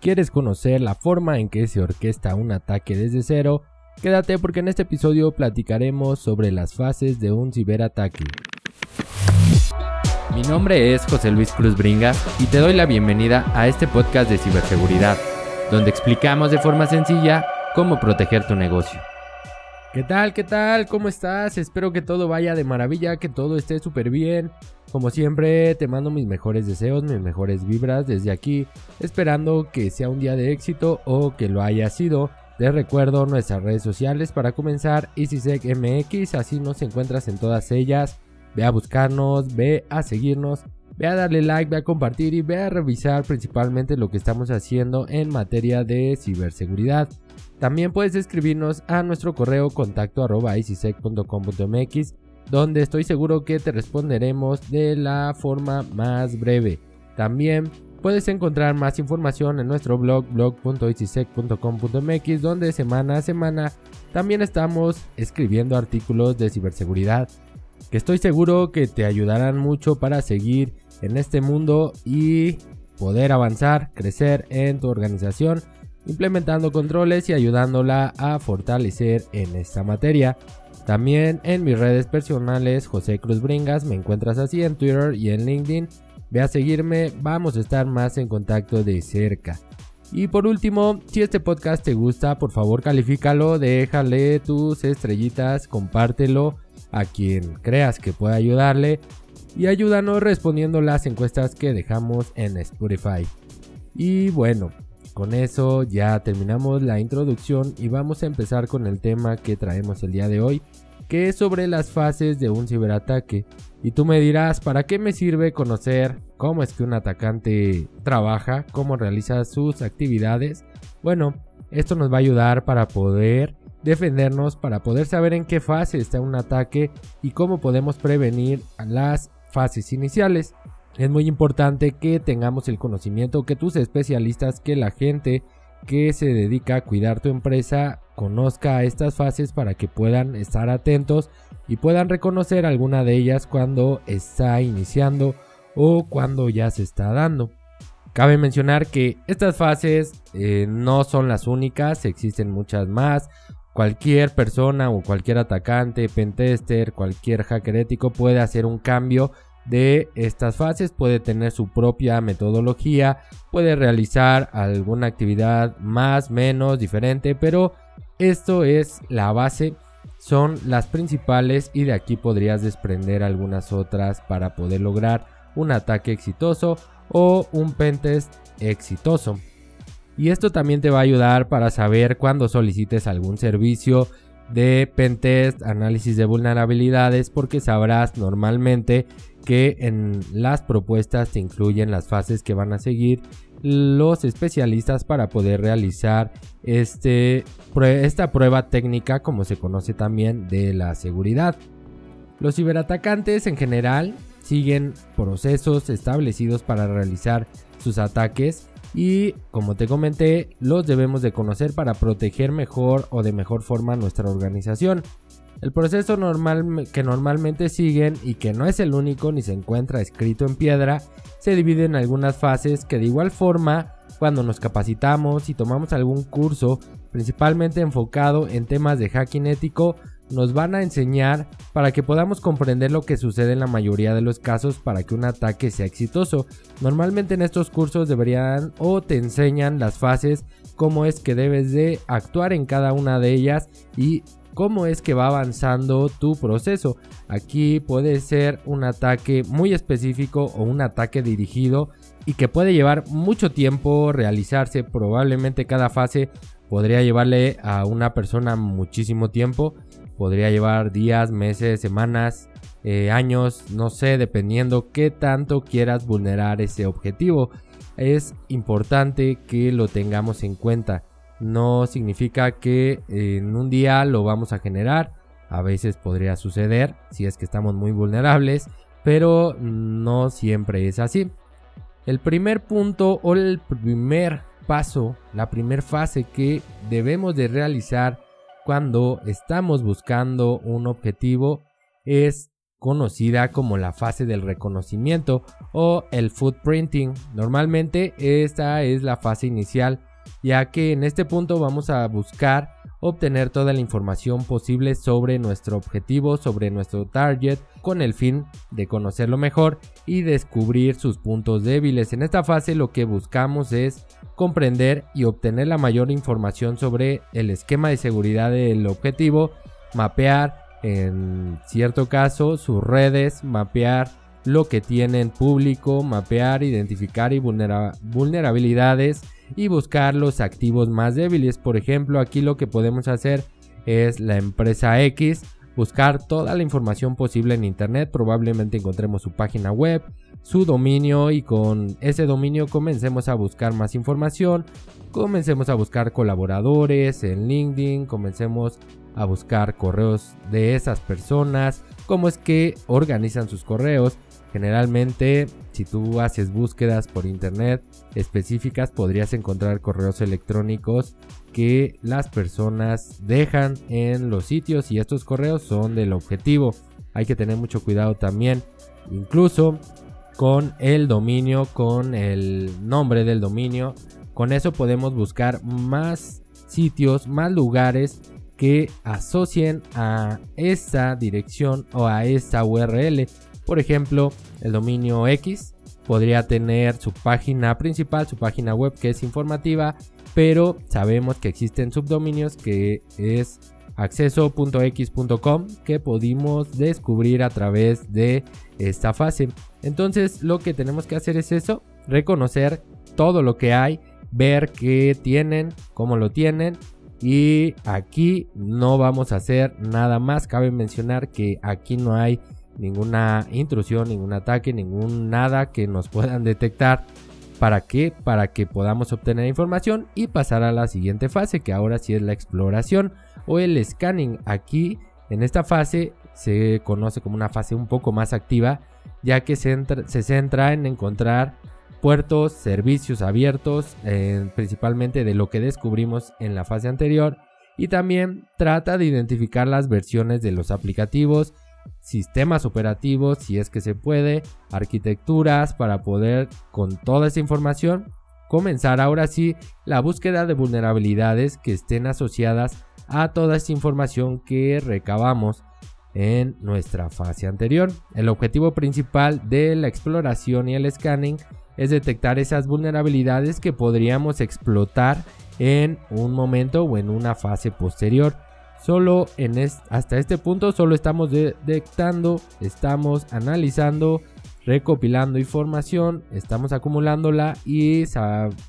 quieres conocer la forma en que se orquesta un ataque desde cero, quédate porque en este episodio platicaremos sobre las fases de un ciberataque. Mi nombre es José Luis Cruz Bringas y te doy la bienvenida a este podcast de ciberseguridad, donde explicamos de forma sencilla cómo proteger tu negocio. ¿Qué tal? ¿Qué tal? ¿Cómo estás? Espero que todo vaya de maravilla, que todo esté súper bien. Como siempre, te mando mis mejores deseos, mis mejores vibras desde aquí, esperando que sea un día de éxito o que lo haya sido. Te recuerdo nuestras redes sociales para comenzar, EasySecMX, así nos encuentras en todas ellas. Ve a buscarnos, ve a seguirnos, ve a darle like, ve a compartir y ve a revisar principalmente lo que estamos haciendo en materia de ciberseguridad. También puedes escribirnos a nuestro correo contacto donde estoy seguro que te responderemos de la forma más breve. También puedes encontrar más información en nuestro blog blog.icisec.com.mx donde semana a semana también estamos escribiendo artículos de ciberseguridad que estoy seguro que te ayudarán mucho para seguir en este mundo y poder avanzar, crecer en tu organización implementando controles y ayudándola a fortalecer en esta materia. También en mis redes personales, José Cruz Bringas, me encuentras así en Twitter y en LinkedIn. Ve a seguirme, vamos a estar más en contacto de cerca. Y por último, si este podcast te gusta, por favor califícalo, déjale tus estrellitas, compártelo a quien creas que pueda ayudarle y ayúdanos respondiendo las encuestas que dejamos en Spotify. Y bueno, con eso ya terminamos la introducción y vamos a empezar con el tema que traemos el día de hoy, que es sobre las fases de un ciberataque. Y tú me dirás, ¿para qué me sirve conocer cómo es que un atacante trabaja, cómo realiza sus actividades? Bueno, esto nos va a ayudar para poder defendernos, para poder saber en qué fase está un ataque y cómo podemos prevenir las fases iniciales. Es muy importante que tengamos el conocimiento, que tus especialistas, que la gente que se dedica a cuidar tu empresa conozca estas fases para que puedan estar atentos y puedan reconocer alguna de ellas cuando está iniciando o cuando ya se está dando. Cabe mencionar que estas fases eh, no son las únicas, existen muchas más. Cualquier persona o cualquier atacante, pentester, cualquier hacker ético puede hacer un cambio de estas fases, puede tener su propia metodología, puede realizar alguna actividad más, menos, diferente, pero esto es la base, son las principales y de aquí podrías desprender algunas otras para poder lograr un ataque exitoso o un pentest exitoso. Y esto también te va a ayudar para saber cuando solicites algún servicio de pentest, análisis de vulnerabilidades, porque sabrás normalmente que en las propuestas te incluyen las fases que van a seguir los especialistas para poder realizar este, esta prueba técnica como se conoce también de la seguridad. Los ciberatacantes en general siguen procesos establecidos para realizar sus ataques y como te comenté los debemos de conocer para proteger mejor o de mejor forma nuestra organización. El proceso normal que normalmente siguen y que no es el único ni se encuentra escrito en piedra, se divide en algunas fases que de igual forma, cuando nos capacitamos y tomamos algún curso, principalmente enfocado en temas de hacking ético, nos van a enseñar para que podamos comprender lo que sucede en la mayoría de los casos para que un ataque sea exitoso. Normalmente en estos cursos deberían o te enseñan las fases, cómo es que debes de actuar en cada una de ellas y cómo es que va avanzando tu proceso. Aquí puede ser un ataque muy específico o un ataque dirigido y que puede llevar mucho tiempo realizarse. Probablemente cada fase podría llevarle a una persona muchísimo tiempo. Podría llevar días, meses, semanas, eh, años, no sé, dependiendo qué tanto quieras vulnerar ese objetivo. Es importante que lo tengamos en cuenta no significa que en un día lo vamos a generar. A veces podría suceder si es que estamos muy vulnerables, pero no siempre es así. El primer punto o el primer paso, la primera fase que debemos de realizar cuando estamos buscando un objetivo es conocida como la fase del reconocimiento o el footprinting. Normalmente esta es la fase inicial, ya que en este punto vamos a buscar obtener toda la información posible sobre nuestro objetivo, sobre nuestro target, con el fin de conocerlo mejor y descubrir sus puntos débiles. En esta fase lo que buscamos es comprender y obtener la mayor información sobre el esquema de seguridad del objetivo, mapear en cierto caso sus redes, mapear lo que tienen público, mapear, identificar y vulnerabilidades y buscar los activos más débiles. Por ejemplo, aquí lo que podemos hacer es la empresa X, buscar toda la información posible en internet, probablemente encontremos su página web, su dominio y con ese dominio comencemos a buscar más información, comencemos a buscar colaboradores en LinkedIn, comencemos a buscar correos de esas personas, cómo es que organizan sus correos. Generalmente, si tú haces búsquedas por internet específicas, podrías encontrar correos electrónicos que las personas dejan en los sitios y estos correos son del objetivo. Hay que tener mucho cuidado también, incluso con el dominio, con el nombre del dominio. Con eso podemos buscar más sitios, más lugares que asocien a esa dirección o a esa URL. Por ejemplo, el dominio X podría tener su página principal, su página web que es informativa, pero sabemos que existen subdominios que es acceso.x.com que pudimos descubrir a través de esta fase. Entonces lo que tenemos que hacer es eso, reconocer todo lo que hay, ver qué tienen, cómo lo tienen y aquí no vamos a hacer nada más. Cabe mencionar que aquí no hay ninguna intrusión, ningún ataque, ningún nada que nos puedan detectar. ¿Para qué? Para que podamos obtener información y pasar a la siguiente fase, que ahora sí es la exploración o el scanning. Aquí, en esta fase, se conoce como una fase un poco más activa, ya que se, centra en encontrar puertos, servicios abiertos, eh, principalmente de lo que descubrimos en la fase anterior, y también trata de identificar las versiones de los aplicativos, sistemas operativos, si es que se puede, arquitecturas para poder con toda esa información comenzar ahora sí la búsqueda de vulnerabilidades que estén asociadas a toda esta información que recabamos en nuestra fase anterior. El objetivo principal de la exploración y el scanning es detectar esas vulnerabilidades que podríamos explotar en un momento o en una fase posterior. Solo en hasta este punto solo estamos detectando, estamos analizando, recopilando información, estamos acumulándola y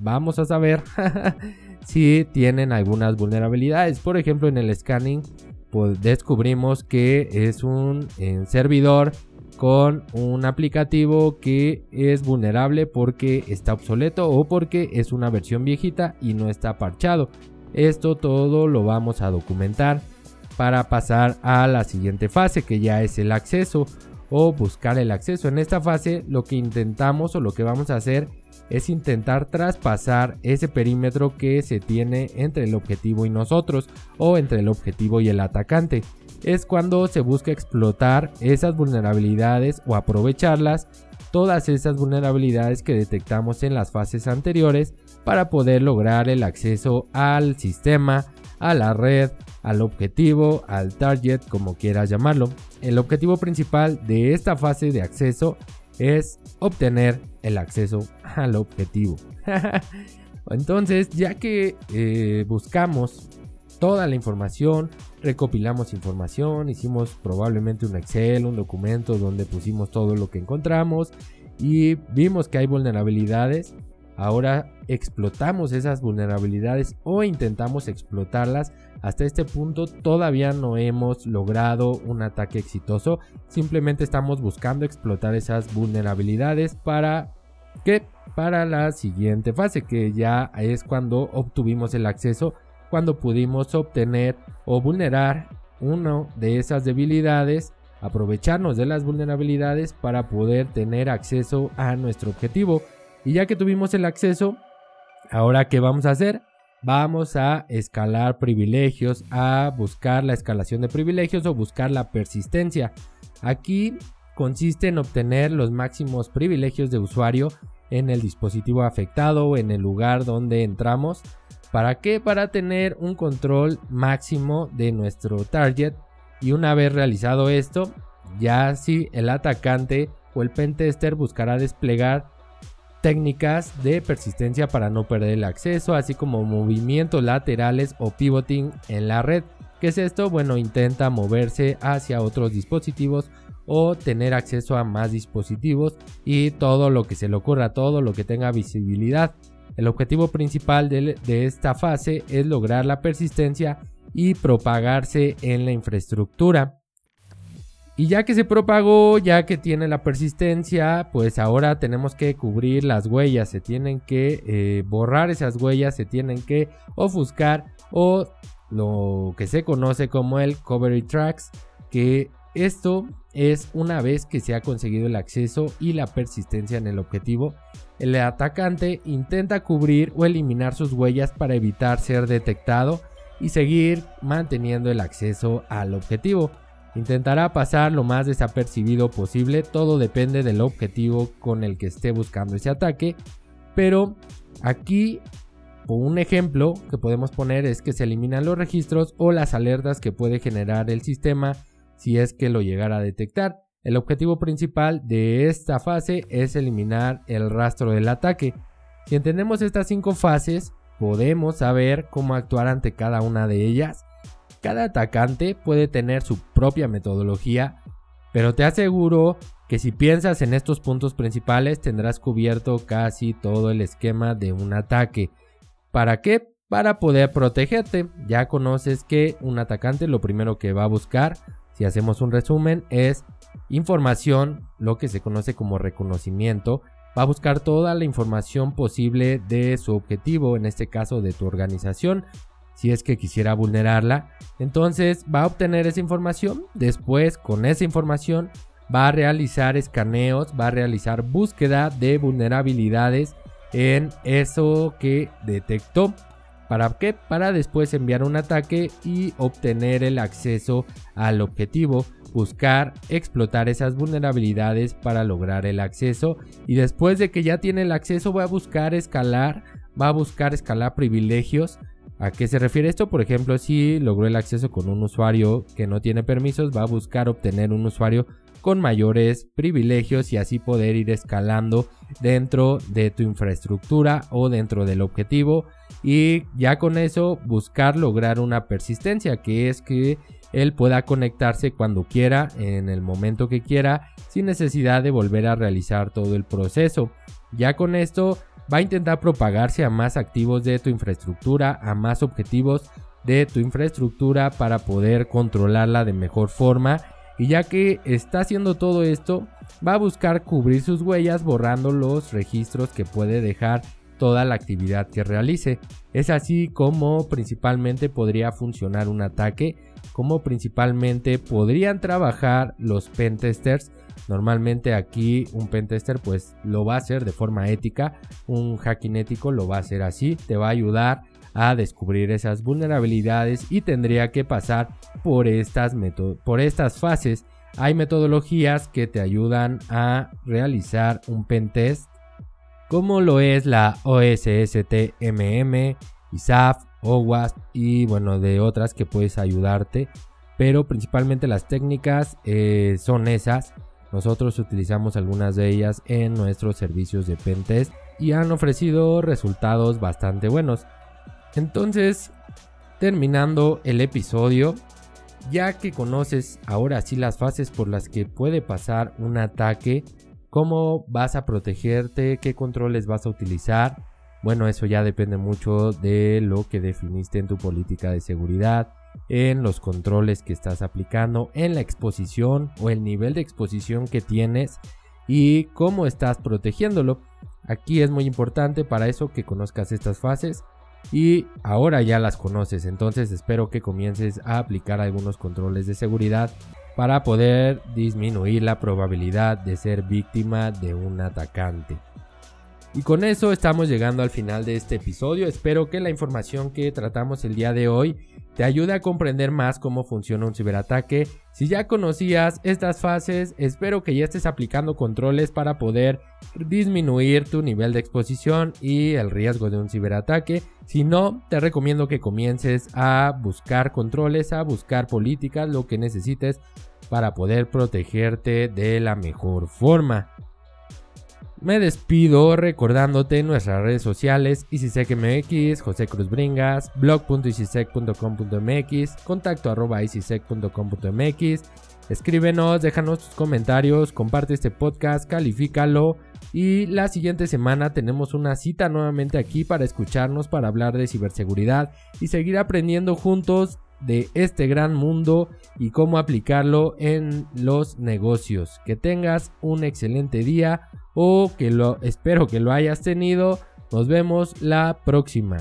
vamos a saber si tienen algunas vulnerabilidades. Por ejemplo, en el scanning pues, descubrimos que es un servidor con un aplicativo que es vulnerable porque está obsoleto o porque es una versión viejita y no está parchado. Esto todo lo vamos a documentar para pasar a la siguiente fase que ya es el acceso o buscar el acceso. En esta fase lo que intentamos o lo que vamos a hacer es intentar traspasar ese perímetro que se tiene entre el objetivo y nosotros o entre el objetivo y el atacante es cuando se busca explotar esas vulnerabilidades o aprovecharlas, todas esas vulnerabilidades que detectamos en las fases anteriores para poder lograr el acceso al sistema, a la red, al objetivo, al target, como quieras llamarlo. El objetivo principal de esta fase de acceso es obtener el acceso al objetivo. Entonces, ya que eh, buscamos toda la información, recopilamos información, hicimos probablemente un Excel, un documento donde pusimos todo lo que encontramos y vimos que hay vulnerabilidades. Ahora explotamos esas vulnerabilidades o intentamos explotarlas. Hasta este punto todavía no hemos logrado un ataque exitoso. Simplemente estamos buscando explotar esas vulnerabilidades para que para la siguiente fase que ya es cuando obtuvimos el acceso cuando pudimos obtener o vulnerar una de esas debilidades, aprovecharnos de las vulnerabilidades para poder tener acceso a nuestro objetivo. Y ya que tuvimos el acceso, ahora qué vamos a hacer? Vamos a escalar privilegios, a buscar la escalación de privilegios o buscar la persistencia. Aquí consiste en obtener los máximos privilegios de usuario en el dispositivo afectado o en el lugar donde entramos. ¿Para qué? Para tener un control máximo de nuestro target y una vez realizado esto, ya si el atacante o el pentester buscará desplegar técnicas de persistencia para no perder el acceso, así como movimientos laterales o pivoting en la red. ¿Qué es esto? Bueno, intenta moverse hacia otros dispositivos o tener acceso a más dispositivos y todo lo que se le ocurra, todo lo que tenga visibilidad. El objetivo principal de, de esta fase es lograr la persistencia y propagarse en la infraestructura. Y ya que se propagó, ya que tiene la persistencia, pues ahora tenemos que cubrir las huellas, se tienen que eh, borrar esas huellas, se tienen que ofuscar o lo que se conoce como el cover tracks, que esto es una vez que se ha conseguido el acceso y la persistencia en el objetivo, el atacante intenta cubrir o eliminar sus huellas para evitar ser detectado y seguir manteniendo el acceso al objetivo. Intentará pasar lo más desapercibido posible, todo depende del objetivo con el que esté buscando ese ataque, pero aquí un ejemplo que podemos poner es que se eliminan los registros o las alertas que puede generar el sistema si es que lo llegara a detectar. El objetivo principal de esta fase es eliminar el rastro del ataque. Si entendemos estas cinco fases, podemos saber cómo actuar ante cada una de ellas cada atacante puede tener su propia metodología, pero te aseguro que si piensas en estos puntos principales tendrás cubierto casi todo el esquema de un ataque. ¿Para qué? Para poder protegerte. Ya conoces que un atacante lo primero que va a buscar, si hacemos un resumen, es información, lo que se conoce como reconocimiento. Va a buscar toda la información posible de su objetivo, en este caso de tu organización, si es que quisiera vulnerarla. Entonces va a obtener esa información. Después con esa información va a realizar escaneos, va a realizar búsqueda de vulnerabilidades en eso que detectó. ¿Para qué? Para después enviar un ataque y obtener el acceso al objetivo. Buscar explotar esas vulnerabilidades para lograr el acceso. Y después de que ya tiene el acceso va a buscar escalar. Va a buscar escalar privilegios ¿A qué se refiere esto? Por ejemplo, si logró el acceso con un usuario que no tiene permisos, va a buscar obtener un usuario con mayores privilegios y así poder ir escalando dentro de tu infraestructura o dentro del objetivo y ya con eso buscar lograr una persistencia que es que él pueda conectarse cuando quiera en el momento que quiera sin necesidad de volver a realizar todo el proceso ya con esto va a intentar propagarse a más activos de tu infraestructura, a más objetivos de tu infraestructura para poder controlarla de mejor forma. Y ya que está haciendo todo esto, va a buscar cubrir sus huellas borrando los registros que puede dejar toda la actividad que realice. Es así como principalmente podría funcionar un ataque, como principalmente podrían trabajar los pentesters Normalmente aquí un pentester pues lo va a hacer de forma ética, un hacking ético lo va a hacer así, te va a ayudar a descubrir esas vulnerabilidades y tendría que pasar por estas, por estas fases. Hay metodologías que te ayudan a realizar un pentest como lo es la OSSTMM, ISAF, OWASP y bueno de otras que puedes ayudarte. Pero principalmente las técnicas eh, son esas. Nosotros utilizamos algunas de ellas en nuestros servicios de pentest y han ofrecido resultados bastante buenos. Entonces, terminando el episodio, ya que conoces ahora sí las fases por las que puede pasar un ataque, cómo vas a protegerte, qué controles vas a utilizar, bueno, eso ya depende mucho de lo que definiste en tu política de seguridad en los controles que estás aplicando, en la exposición o el nivel de exposición que tienes y cómo estás protegiéndolo. Aquí es muy importante para eso que conozcas estas fases y ahora ya las conoces, entonces espero que comiences a aplicar algunos controles de seguridad para poder disminuir la probabilidad de ser víctima de un atacante. Y con eso estamos llegando al final de este episodio. Espero que la información que tratamos el día de hoy te ayude a comprender más cómo funciona un ciberataque. Si ya conocías estas fases, espero que ya estés aplicando controles para poder disminuir tu nivel de exposición y el riesgo de un ciberataque. Si no, te recomiendo que comiences a buscar controles, a buscar políticas, lo que necesites para poder protegerte de la mejor forma. Me despido recordándote nuestras redes sociales ICSecMX, José Cruz Bringas, blog.icisec.com.mx, contacto arroba icisec.com.mx. Escríbenos, déjanos tus comentarios, comparte este podcast, califícalo. Y la siguiente semana tenemos una cita nuevamente aquí para escucharnos, para hablar de ciberseguridad y seguir aprendiendo juntos de este gran mundo y cómo aplicarlo en los negocios. Que tengas un excelente día o que lo espero que lo hayas tenido. Nos vemos la próxima.